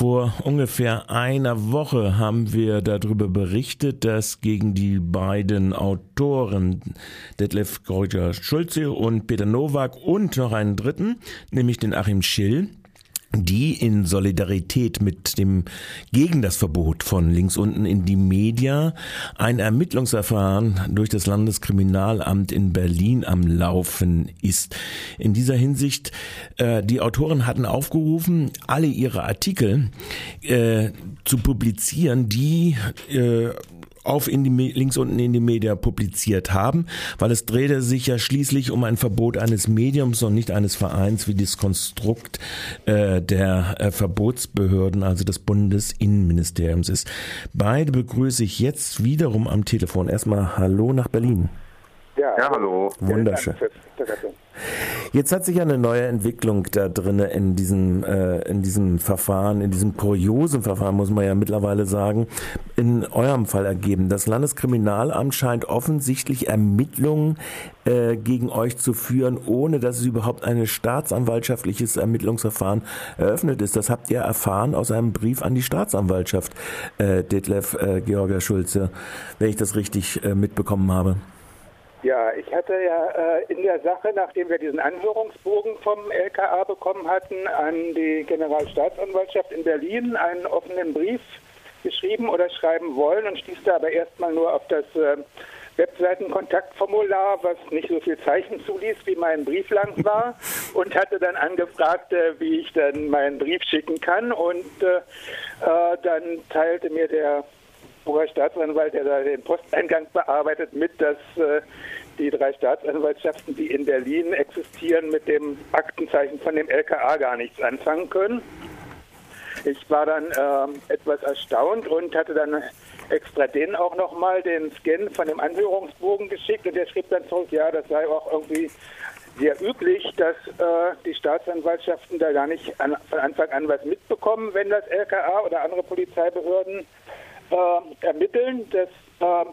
Vor ungefähr einer Woche haben wir darüber berichtet, dass gegen die beiden Autoren Detlef Gorger Schulze und Peter Nowak und noch einen dritten, nämlich den Achim Schill, die in Solidarität mit dem gegen das Verbot von links unten in die Media ein Ermittlungsverfahren durch das Landeskriminalamt in Berlin am Laufen ist. In dieser Hinsicht, äh, die Autoren hatten aufgerufen, alle ihre Artikel äh, zu publizieren, die äh, auf in die, links unten in die Media publiziert haben, weil es drehte sich ja schließlich um ein Verbot eines Mediums und nicht eines Vereins wie das Konstrukt äh, der äh, Verbotsbehörden, also des Bundesinnenministeriums ist. Beide begrüße ich jetzt wiederum am Telefon. Erstmal Hallo nach Berlin. Ja, ja hallo. Wunderschön. Jetzt hat sich eine neue Entwicklung da drin in diesem, äh, in diesem Verfahren, in diesem kuriosen Verfahren, muss man ja mittlerweile sagen, in eurem Fall ergeben. Das Landeskriminalamt scheint offensichtlich Ermittlungen äh, gegen euch zu führen, ohne dass es überhaupt ein staatsanwaltschaftliches Ermittlungsverfahren eröffnet ist. Das habt ihr erfahren aus einem Brief an die Staatsanwaltschaft, äh, Detlef äh, Georger Schulze, wenn ich das richtig äh, mitbekommen habe. Ja, ich hatte ja äh, in der Sache, nachdem wir diesen Anhörungsbogen vom LKA bekommen hatten, an die Generalstaatsanwaltschaft in Berlin einen offenen Brief geschrieben oder schreiben wollen und stieß da aber erstmal nur auf das äh, Webseitenkontaktformular, was nicht so viel Zeichen zuließ, wie mein Brief lang war, und hatte dann angefragt, äh, wie ich dann meinen Brief schicken kann. Und äh, äh dann teilte mir der Hamburger Staatsanwalt, der da den Posteingang bearbeitet, mit, dass äh, die drei Staatsanwaltschaften, die in Berlin existieren, mit dem Aktenzeichen von dem LKA gar nichts anfangen können. Ich war dann äh, etwas erstaunt und hatte dann extra denen auch nochmal den Scan von dem Anhörungsbogen geschickt und der schrieb dann zurück, ja, das sei auch irgendwie sehr üblich, dass äh, die Staatsanwaltschaften da gar nicht an, von Anfang an was mitbekommen, wenn das LKA oder andere Polizeibehörden äh, ermitteln. Das äh,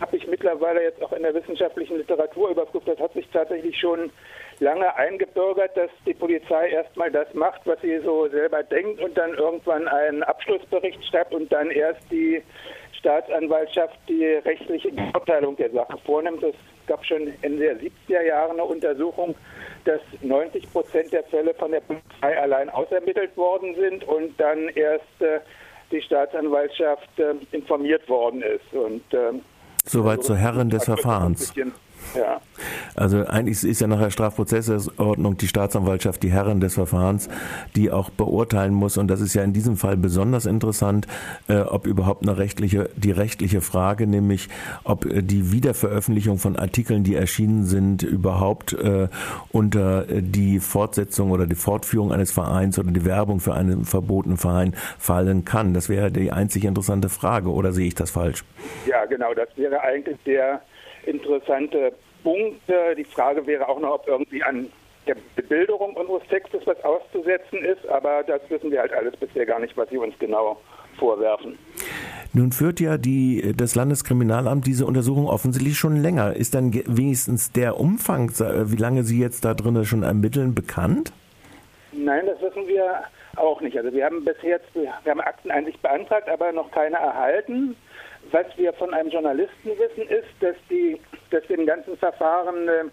habe ich mittlerweile jetzt auch in der wissenschaftlichen Literatur überprüft. Das hat sich tatsächlich schon lange eingebürgert, dass die Polizei erstmal das macht, was sie so selber denkt und dann irgendwann einen Abschlussbericht schreibt und dann erst die Staatsanwaltschaft die rechtliche Beurteilung der Sache vornimmt. Es gab schon in der 70er Jahren eine Untersuchung, dass 90 Prozent der Fälle von der Polizei allein ausermittelt worden sind und dann erst äh, die Staatsanwaltschaft äh, informiert worden ist. Und ähm, Soweit also, zur Herren des Verfahrens. Ja. Also eigentlich ist ja nach der Strafprozessordnung die Staatsanwaltschaft die Herren des Verfahrens, die auch beurteilen muss. Und das ist ja in diesem Fall besonders interessant, äh, ob überhaupt eine rechtliche, die rechtliche Frage, nämlich ob äh, die Wiederveröffentlichung von Artikeln, die erschienen sind, überhaupt äh, unter die Fortsetzung oder die Fortführung eines Vereins oder die Werbung für einen verbotenen Verein fallen kann. Das wäre die einzig interessante Frage, oder sehe ich das falsch? Ja, genau, das wäre eigentlich der interessante Punkte. Die Frage wäre auch noch, ob irgendwie an der Bebilderung unseres Textes was auszusetzen ist, aber das wissen wir halt alles bisher gar nicht, was Sie uns genau vorwerfen. Nun führt ja die, das Landeskriminalamt diese Untersuchung offensichtlich schon länger. Ist dann wenigstens der Umfang, wie lange Sie jetzt da drin schon ermitteln, bekannt? Nein, das wissen wir auch nicht. Also wir haben bis jetzt, wir haben Akteneinsicht beantragt, aber noch keine erhalten. Was wir von einem Journalisten wissen, ist, dass, die, dass dem ganzen Verfahren eine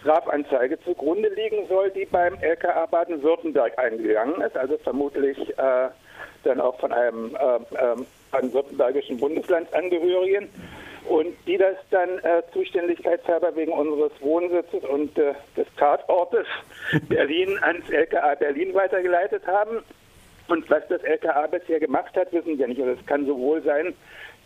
Strafanzeige zugrunde liegen soll, die beim LKA Baden-Württemberg eingegangen ist, also vermutlich äh, dann auch von einem äh, äh, baden-württembergischen Bundeslandsangehörigen und die das dann äh, zuständigkeitshalber wegen unseres Wohnsitzes und äh, des Tatortes Berlin ans LKA Berlin weitergeleitet haben. Und was das LKA bisher gemacht hat, wissen wir nicht. Und es kann sowohl sein,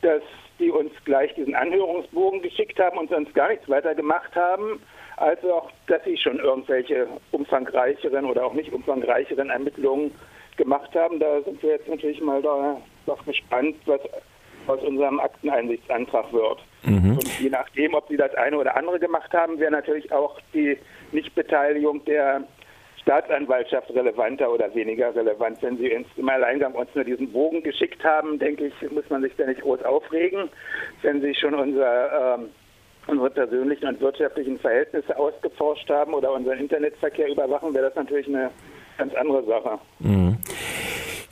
dass die uns gleich diesen Anhörungsbogen geschickt haben und sonst gar nichts weiter gemacht haben, als auch, dass sie schon irgendwelche umfangreicheren oder auch nicht umfangreicheren Ermittlungen gemacht haben. Da sind wir jetzt natürlich mal da, doch gespannt, was aus unserem Akteneinsichtsantrag wird. Mhm. Und je nachdem, ob sie das eine oder andere gemacht haben, wäre natürlich auch die Nichtbeteiligung der Staatsanwaltschaft relevanter oder weniger relevant. Wenn Sie uns im Alleingang uns nur diesen Bogen geschickt haben, denke ich, muss man sich da nicht groß aufregen. Wenn Sie schon unser, ähm, unsere persönlichen und wirtschaftlichen Verhältnisse ausgeforscht haben oder unseren Internetverkehr überwachen, wäre das natürlich eine ganz andere Sache. Mhm.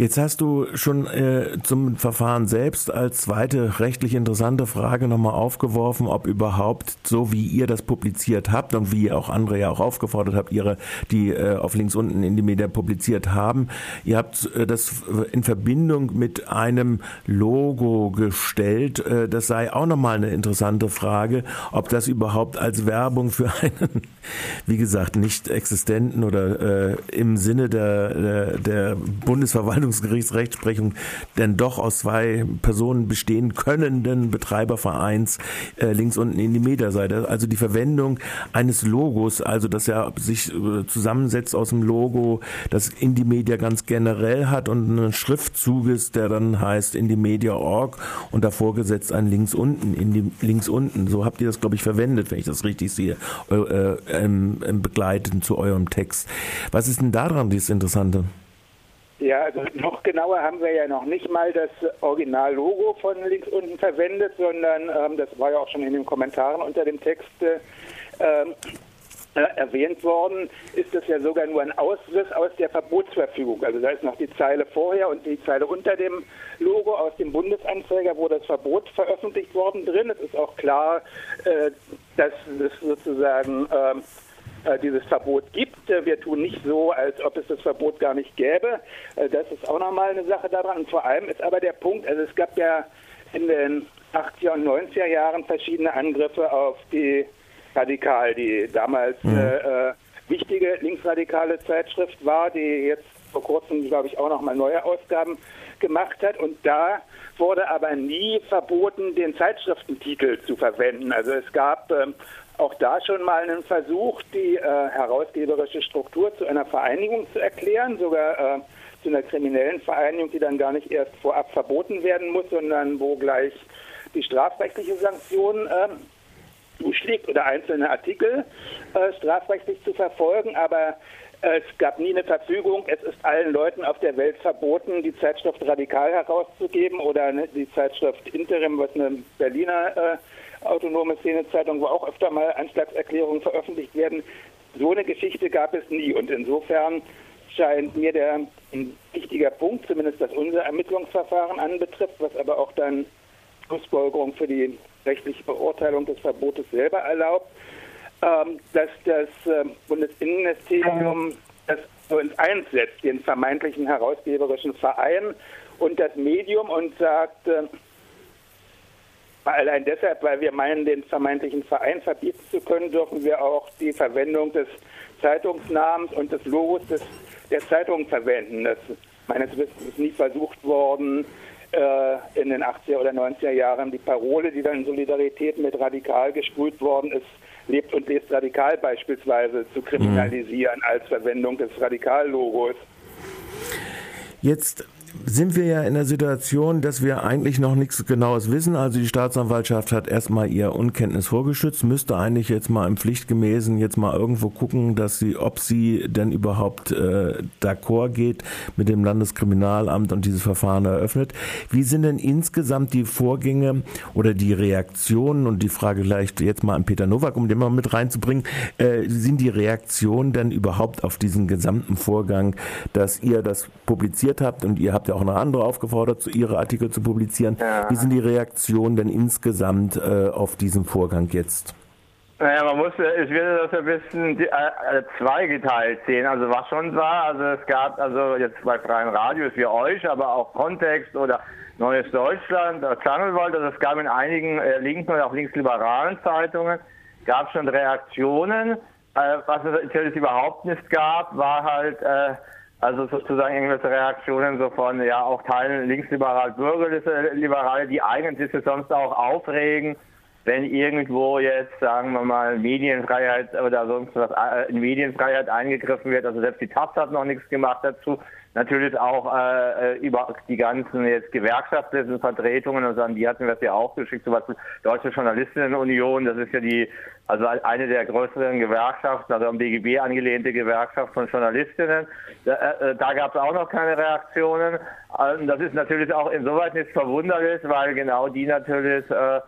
Jetzt hast du schon äh, zum Verfahren selbst als zweite rechtlich interessante Frage nochmal aufgeworfen, ob überhaupt, so wie ihr das publiziert habt und wie auch andere ja auch aufgefordert habt, ihre, die äh, auf links unten in die Media publiziert haben, ihr habt äh, das in Verbindung mit einem Logo gestellt. Äh, das sei auch nochmal eine interessante Frage, ob das überhaupt als Werbung für einen, wie gesagt, nicht existenten oder äh, im Sinne der, der, der Bundesverwaltung Verwaltungsgerichtsrechtsprechung denn doch aus zwei Personen bestehen könnenden Betreibervereins äh, links unten in die Metaseite. Also die Verwendung eines Logos, also das ja sich äh, zusammensetzt aus dem Logo, das Indie-Media ganz generell hat und einen Schriftzuges, der dann heißt Indie-Media.org und davor gesetzt ein links unten, Indie, links unten. So habt ihr das, glaube ich, verwendet, wenn ich das richtig sehe, äh, äh, im, im Begleiten zu eurem Text. Was ist denn daran das Interessante? Ja, also noch genauer haben wir ja noch nicht mal das Original-Logo von links unten verwendet, sondern ähm, das war ja auch schon in den Kommentaren unter dem Text äh, äh, erwähnt worden, ist das ja sogar nur ein Ausriss aus der Verbotsverfügung. Also da ist noch die Zeile vorher und die Zeile unter dem Logo aus dem Bundesanzeiger, wo das Verbot veröffentlicht worden drin. Es ist auch klar, äh, dass das sozusagen ähm, äh, dieses Verbot gibt. Äh, wir tun nicht so, als ob es das Verbot gar nicht gäbe. Äh, das ist auch nochmal eine Sache daran. Und vor allem ist aber der Punkt, also es gab ja in den 80er und 90er Jahren verschiedene Angriffe auf die Radikal, die damals mhm. äh, wichtige linksradikale Zeitschrift war, die jetzt vor kurzem, glaube ich, auch nochmal neue Ausgaben gemacht hat. Und da wurde aber nie verboten, den Zeitschriftentitel zu verwenden. Also es gab ähm, auch da schon mal einen Versuch, die äh, herausgeberische Struktur zu einer Vereinigung zu erklären, sogar äh, zu einer kriminellen Vereinigung, die dann gar nicht erst vorab verboten werden muss, sondern wo gleich die strafrechtliche Sanktion äh, zuschlägt oder einzelne Artikel äh, strafrechtlich zu verfolgen. Aber es gab nie eine Verfügung, es ist allen Leuten auf der Welt verboten, die Zeitschrift Radikal herauszugeben oder ne, die Zeitschrift Interim, was eine Berliner äh, autonome Szenezeitung, wo auch öfter mal Anschlagserklärungen veröffentlicht werden. So eine Geschichte gab es nie. Und insofern scheint mir der ein wichtiger Punkt, zumindest was unser Ermittlungsverfahren anbetrifft, was aber auch dann Schlussfolgerung für die rechtliche Beurteilung des Verbotes selber erlaubt, ähm, dass das äh, Bundesinnenministerium das so ins Eins setzt, den vermeintlichen herausgeberischen Verein und das Medium und sagt, äh, Allein deshalb, weil wir meinen, den vermeintlichen Verein verbieten zu können, dürfen wir auch die Verwendung des Zeitungsnamens und des Logos des, der Zeitung verwenden. Das meines Wissens ist nie versucht worden, äh, in den 80er oder 90er Jahren die Parole, die dann in Solidarität mit Radikal gesprüht worden ist, lebt und lest radikal beispielsweise zu kriminalisieren mhm. als Verwendung des Radikallogos. Jetzt sind wir ja in der Situation, dass wir eigentlich noch nichts Genaues wissen. Also die Staatsanwaltschaft hat erstmal ihr Unkenntnis vorgeschützt, müsste eigentlich jetzt mal im Pflichtgemäßen jetzt mal irgendwo gucken, dass sie, ob sie denn überhaupt äh, d'accord geht mit dem Landeskriminalamt und dieses Verfahren eröffnet. Wie sind denn insgesamt die Vorgänge oder die Reaktionen und die Frage vielleicht jetzt mal an Peter Nowak, um den mal mit reinzubringen, äh, sind die Reaktionen denn überhaupt auf diesen gesamten Vorgang, dass ihr das publiziert habt und ihr habt habt ja auch noch andere aufgefordert, ihre Artikel zu publizieren. Ja. Wie sind die Reaktionen denn insgesamt äh, auf diesen Vorgang jetzt? Naja, man muss, ich würde das ein bisschen äh, äh, zweigeteilt sehen. Also was schon war, also es gab also jetzt bei Freien Radios wie euch, aber auch Kontext oder Neues Deutschland, Channelwald, also es gab in einigen äh, linken oder auch linksliberalen Zeitungen, gab schon Reaktionen. Äh, was es natürlich überhaupt nicht gab, war halt äh, also sozusagen irgendwelche Reaktionen so von, ja, auch Teilen linksliberal, bürgerliche die eigentlich sich sonst auch aufregen, wenn irgendwo jetzt, sagen wir mal, Medienfreiheit oder sonst was, äh, in Medienfreiheit eingegriffen wird. Also selbst die Taz hat noch nichts gemacht dazu. Natürlich auch äh, über die ganzen jetzt gewerkschaftlichen Vertretungen, also an die hatten wir ja auch geschickt, Beispiel Deutsche Journalistinnenunion, das ist ja die also eine der größeren Gewerkschaften, also am DGB angelehnte Gewerkschaft von Journalistinnen. Da, äh, äh da gab es auch noch keine Reaktionen. Und das ist natürlich auch insoweit nicht verwunderlich, weil genau die natürlich äh,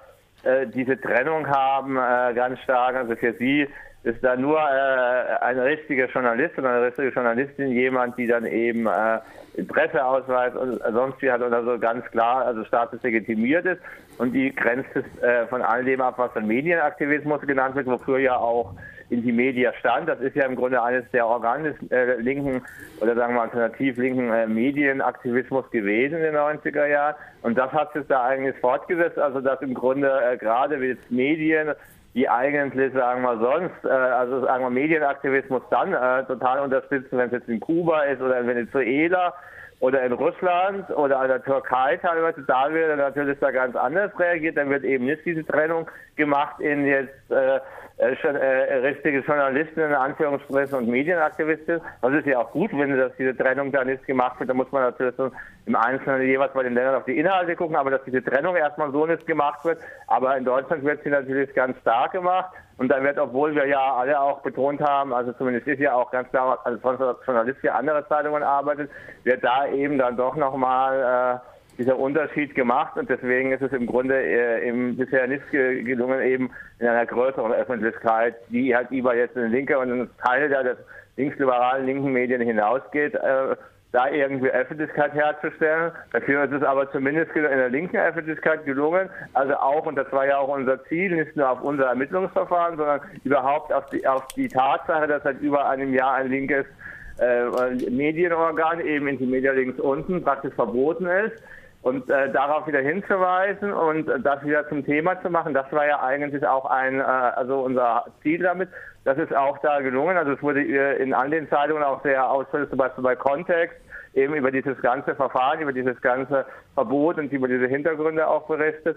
äh, diese Trennung haben, äh, ganz stark. Also für sie ist da nur äh, ein richtiger Journalist oder eine richtige Journalistin jemand, die dann eben äh, Presseausweis und sonst wie hat oder so ganz klar, also staatlich ist und die grenzt es äh, von all dem ab, was dann Medienaktivismus genannt wird, wofür ja auch Intimedia stand. Das ist ja im Grunde eines der Organe des äh, linken oder sagen wir alternativ linken äh, Medienaktivismus gewesen in den 90er Jahren. Und das hat sich da eigentlich fortgesetzt, also dass im Grunde äh, gerade jetzt Medien die eigentlich, sagen wir sonst, äh, also sagen wir Medienaktivismus dann äh, total unterstützen, wenn es jetzt in Kuba ist oder in Venezuela oder in Russland oder in der Türkei teilweise, da wird natürlich da ganz anders reagiert, dann wird eben nicht diese Trennung gemacht in jetzt äh, äh, äh, richtige Journalisten in Anführungsstrichen und Medienaktivisten. Das ist ja auch gut, wenn das, diese Trennung da nicht gemacht wird. Da muss man natürlich so im Einzelnen jeweils bei den Ländern auf die Inhalte gucken, aber dass diese Trennung erstmal so nicht gemacht wird. Aber in Deutschland wird sie natürlich ganz stark gemacht. Und dann wird, obwohl wir ja alle auch betont haben, also zumindest ist ja auch ganz klar, also von Journalist für andere Zeitungen arbeitet, wird da eben dann doch nochmal äh, dieser Unterschied gemacht und deswegen ist es im Grunde äh, im bisher nicht gelungen, eben in einer größeren Öffentlichkeit, die halt über jetzt eine linke und eine Teil der des linksliberalen linken Medien hinausgeht, äh, da irgendwie Öffentlichkeit herzustellen. Dafür ist es aber zumindest in der linken Öffentlichkeit gelungen, also auch, und das war ja auch unser Ziel, nicht nur auf unser Ermittlungsverfahren, sondern überhaupt auf die, auf die Tatsache, dass seit über einem Jahr ein linkes äh, Medienorgan eben in die Media links unten praktisch verboten ist und äh, darauf wieder hinzuweisen und äh, das wieder zum Thema zu machen, das war ja eigentlich auch ein, äh, also unser Ziel damit. Das ist auch da gelungen. Also es wurde äh, in all den Zeitungen auch sehr ausführlich, zum Beispiel bei Kontext, eben über dieses ganze Verfahren, über dieses ganze Verbot und über diese Hintergründe auch berichtet.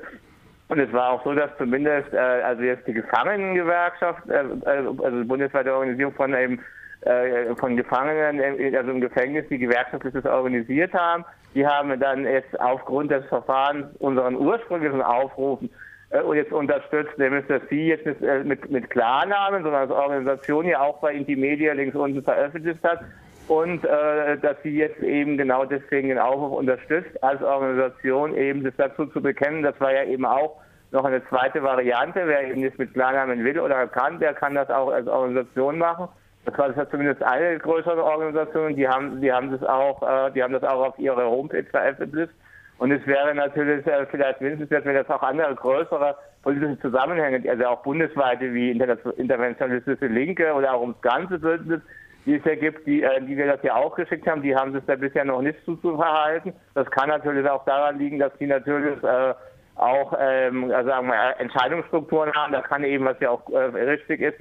Und es war auch so, dass zumindest, äh, also jetzt die Gefangenengewerkschaft, äh, äh also bundesweite Organisation von eben äh, von Gefangenen, also im Gefängnis, die gewerkschaftlich das organisiert haben, die haben dann jetzt aufgrund des Verfahrens unseren ursprünglichen Aufrufen äh, jetzt unterstützt, nämlich dass sie jetzt nicht, äh, mit, mit Klarnamen, sondern als Organisation ja auch bei Intimedia links unten veröffentlicht hat und äh, dass sie jetzt eben genau deswegen den Aufruf unterstützt, als Organisation eben das dazu zu bekennen. Das war ja eben auch noch eine zweite Variante. Wer eben nicht mit Klarnamen will oder kann, der kann das auch als Organisation machen. Das war das hat zumindest eine größere Organisation, die haben, die haben das auch, äh, die haben das auch auf ihre Homepage veröffentlicht. Und es wäre natürlich äh, vielleicht wünschenswert, wenn das auch andere größere politische Zusammenhänge, also auch bundesweite wie interventionistische Linke oder auch ums ganze Bündnis, die es ja gibt, die, äh, die wir das ja auch geschickt haben, die haben sich da bisher noch nicht zu, zu verhalten. Das kann natürlich auch daran liegen, dass die natürlich äh, auch ähm, also sagen wir, Entscheidungsstrukturen haben. Da kann eben, was ja auch äh, richtig ist,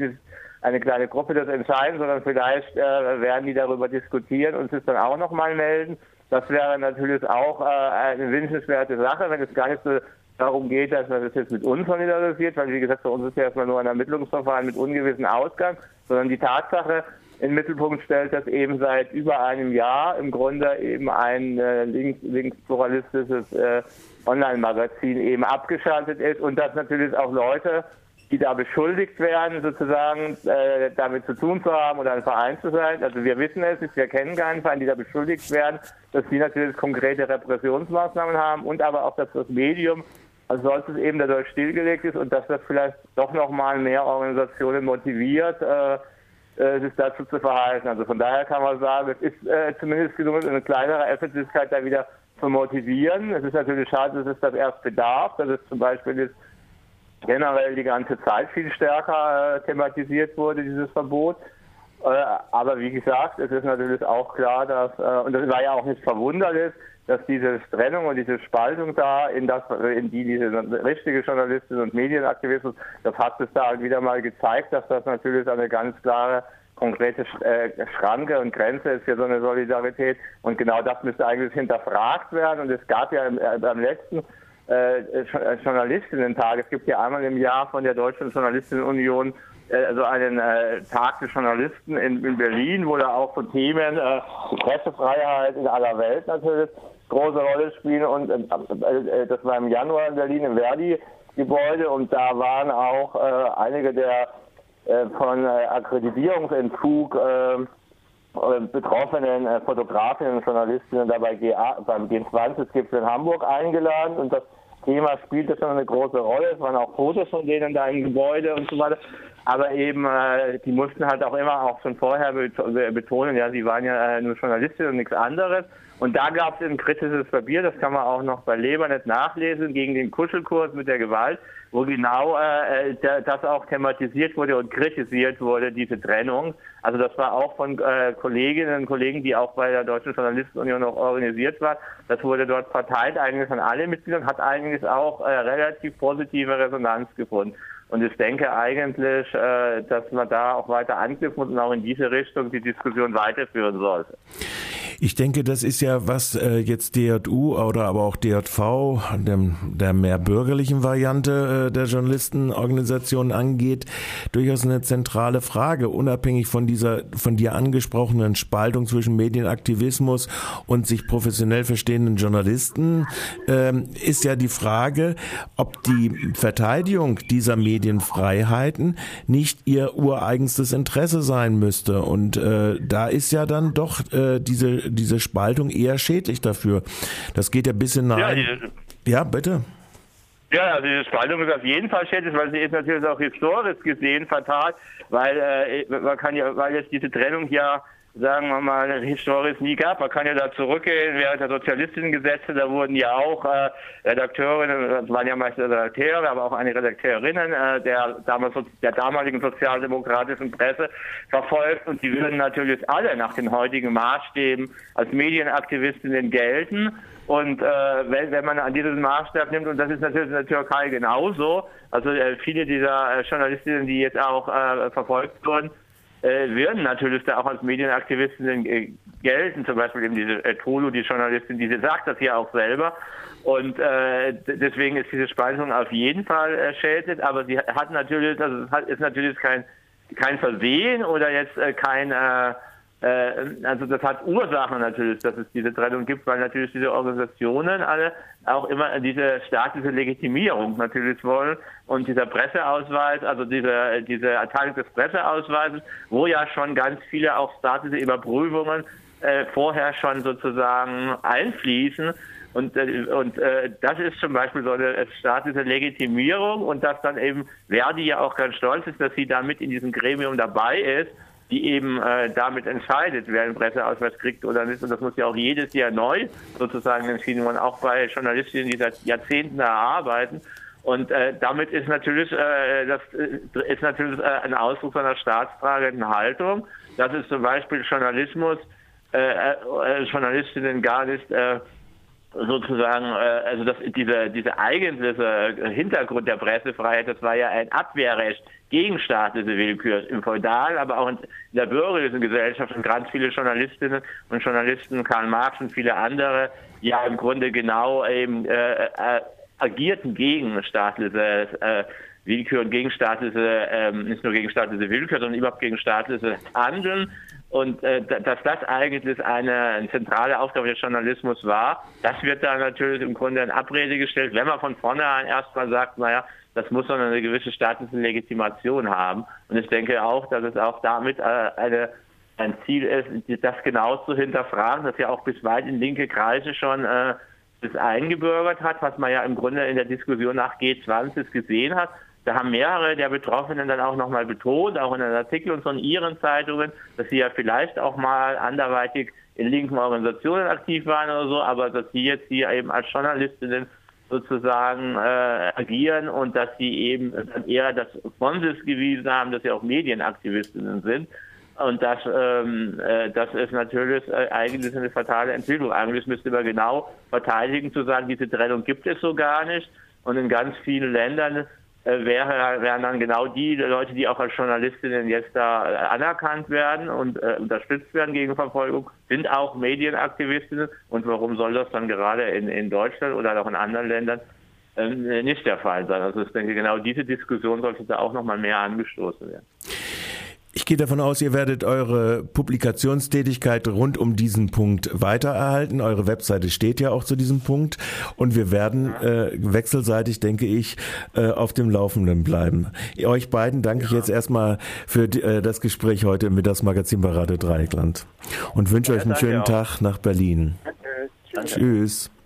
eine kleine Gruppe das entscheiden, sondern vielleicht äh, werden die darüber diskutieren und sich dann auch nochmal melden. Das wäre natürlich auch äh, eine wünschenswerte Sache, wenn es gar nicht so darum geht, dass man das jetzt mit uns solidarisiert, weil wie gesagt, für uns ist ja erstmal nur ein Ermittlungsverfahren mit ungewissem Ausgang, sondern die Tatsache in den Mittelpunkt stellt, dass eben seit über einem Jahr im Grunde eben ein äh, links, linkspluralistisches äh, Online-Magazin eben abgeschaltet ist und dass natürlich auch Leute die da beschuldigt werden, sozusagen äh, damit zu tun zu haben oder ein Verein zu sein. Also wir wissen es, wir kennen keinen Verein, die da beschuldigt werden, dass die natürlich konkrete Repressionsmaßnahmen haben und aber auch, dass das Medium als solches eben dadurch stillgelegt ist und dass das vielleicht doch nochmal mehr Organisationen motiviert, äh, äh, sich dazu zu verhalten. Also von daher kann man sagen, es ist äh, zumindest gelungen, eine kleinere Öffentlichkeit da wieder zu motivieren. Es ist natürlich schade, dass es das erst bedarf, dass es zum Beispiel jetzt generell die ganze Zeit viel stärker äh, thematisiert wurde, dieses Verbot. Äh, aber wie gesagt, es ist natürlich auch klar, dass, äh, und das war ja auch nicht verwunderlich, dass diese Trennung und diese Spaltung da in das, in die diese richtige Journalistin und Medienaktivismus, das hat es da halt wieder mal gezeigt, dass das natürlich eine ganz klare konkrete äh, Schranke und Grenze ist für so eine Solidarität. Und genau das müsste eigentlich hinterfragt werden. Und es gab ja im, äh, beim letzten äh, äh, Journalistinnen-Tag. Es gibt ja einmal im Jahr von der Deutschen Journalistinnenunion äh, also einen äh, Tag des Journalisten in, in, Berlin, wo da auch so Themen, äh, Pressefreiheit in aller Welt natürlich große Rolle spielen. Und äh, äh, das war im Januar in Berlin im Verdi-Gebäude und da waren auch einige der von Akkreditierungsentzug betroffenen Fotografinnen und Journalistinnen dabei beim G20-Gipfel in Hamburg eingeladen und das Thema spielte schon eine große Rolle. Es waren auch Fotos von denen da im Gebäude und so weiter. Aber eben, äh, die mussten halt auch immer auch schon vorher betonen, ja, sie waren ja äh, nur Journalistin und nichts anderes. Und da gab es ein kritisches Papier, das kann man auch noch bei Lebernet nachlesen, gegen den Kuschelkurs mit der Gewalt, wo genau äh, äh das auch thematisiert wurde und kritisiert wurde, diese Trennung. Also das war auch von äh, Kolleginnen und Kollegen, die auch bei der Deutschen Journalistenunion noch organisiert war. Das wurde dort verteilt eigentlich an alle Mitglieder und hat eigentlich auch äh, relativ positive Resonanz gefunden. Und ich denke eigentlich, äh, dass man da auch weiter anknüpfen muss und auch in diese Richtung die Diskussion weiterführen sollte. Ich denke, das ist ja, was äh, jetzt DJU oder aber auch DJV, dem, der mehr bürgerlichen Variante äh, der Journalistenorganisation angeht, durchaus eine zentrale Frage, unabhängig von dieser von dir angesprochenen Spaltung zwischen Medienaktivismus und sich professionell verstehenden Journalisten, äh, ist ja die Frage, ob die Verteidigung dieser Medienfreiheiten nicht ihr ureigenstes Interesse sein müsste. Und äh, da ist ja dann doch äh, diese diese Spaltung eher schädlich dafür. Das geht ja bis hinein. Ja, diese, ja, bitte. Ja, also diese Spaltung ist auf jeden Fall schädlich, weil sie ist natürlich auch historisch gesehen fatal, weil äh, man kann ja, weil jetzt diese Trennung ja sagen wir mal, historisch nie gab. Man kann ja da zurückgehen, während der Sozialistengesetze, da wurden ja auch äh, Redakteurinnen, das waren ja meistens Redakteure, aber auch eine Redakteurinnen äh, der, damals, der damaligen sozialdemokratischen Presse verfolgt und die würden natürlich alle nach den heutigen Maßstäben als Medienaktivistinnen gelten. Und äh, wenn, wenn man an diesen Maßstab nimmt, und das ist natürlich in der Türkei genauso, also äh, viele dieser äh, Journalistinnen, die jetzt auch äh, verfolgt wurden, würden natürlich da auch als Medienaktivisten äh, gelten, zum Beispiel eben diese äh, Tolu, die Journalistin, die sagt das ja auch selber. Und äh, deswegen ist diese Spaltung auf jeden Fall äh, schädlich, aber sie hat natürlich, das also ist natürlich kein, kein Versehen oder jetzt äh, kein äh, äh, also das hat Ursachen natürlich, dass es diese Trennung gibt, weil natürlich diese Organisationen alle auch immer diese staatliche Legitimierung natürlich wollen und dieser Presseausweis, also diese, diese Erteilung des Presseausweises, wo ja schon ganz viele auch staatliche Überprüfungen äh, vorher schon sozusagen einfließen. Und, äh, und äh, das ist zum Beispiel so eine staatliche Legitimierung und dass dann eben Verdi ja auch ganz stolz ist, dass sie da mit in diesem Gremium dabei ist die eben äh, damit entscheidet, wer einen Presseausweis kriegt oder nicht. Und das muss ja auch jedes Jahr neu sozusagen entschieden werden, auch bei Journalistinnen, die seit Jahrzehnten da arbeiten. Und äh, damit ist natürlich, äh, das äh, ist natürlich äh, ein Ausdruck einer staatstragenden Haltung. Das ist zum Beispiel Journalismus, äh, äh, Journalistinnen gar nicht äh, sozusagen, äh, also das, diese, diese eigentliche Hintergrund der Pressefreiheit, das war ja ein Abwehrrecht gegen staatliche Willkür im Feudal, aber auch in der bürgerlichen Gesellschaft und ganz viele Journalistinnen und Journalisten, Karl Marx und viele andere, ja im Grunde genau eben äh, äh, agierten gegen staatliche äh, Willkür und gegen staatliche, ähm, nicht nur gegen staatliche Willkür, sondern überhaupt gegen staatliches Handeln. Und äh, dass das eigentlich eine, zentrale Aufgabe des Journalismus war, das wird da natürlich im Grunde in Abrede gestellt, wenn man von vornherein erstmal sagt, naja, das muss man eine gewisse staatliche Legitimation haben. Und ich denke auch, dass es auch damit äh, eine, ein Ziel ist, das genau zu hinterfragen, das ja auch bis weit in linke Kreise schon äh, das eingebürgert hat, was man ja im Grunde in der Diskussion nach G20 gesehen hat. Da haben mehrere der Betroffenen dann auch nochmal betont, auch in einem Artikel und von ihren Zeitungen, dass sie ja vielleicht auch mal anderweitig in linken Organisationen aktiv waren oder so, aber dass sie jetzt hier eben als Journalistinnen sozusagen äh, agieren und dass sie eben dann eher das von sich gewiesen haben, dass sie auch Medienaktivistinnen sind. Und das, ähm, äh, das ist natürlich äh, eigentlich eine fatale Entwicklung. Eigentlich müsste man genau verteidigen, zu sagen, diese Trennung gibt es so gar nicht. Und in ganz vielen Ländern wäre, wären dann genau die Leute, die auch als Journalistinnen jetzt da äh, anerkannt werden und äh, unterstützt werden gegen Verfolgung, sind auch Medienaktivistinnen. Und warum soll das dann gerade in, in Deutschland oder auch in anderen Ländern äh, nicht der Fall sein? Also ich denke, genau diese Diskussion sollte da auch nochmal mehr angestoßen werden. Ich gehe davon aus, ihr werdet eure Publikationstätigkeit rund um diesen Punkt weitererhalten. Eure Webseite steht ja auch zu diesem Punkt und wir werden äh, wechselseitig, denke ich, äh, auf dem Laufenden bleiben. Euch beiden danke ja. ich jetzt erstmal für die, äh, das Gespräch heute mit das Magazin bei Radio Dreieckland und wünsche ja, euch einen schönen auch. Tag nach Berlin. Danke. Tschüss. Tschüss.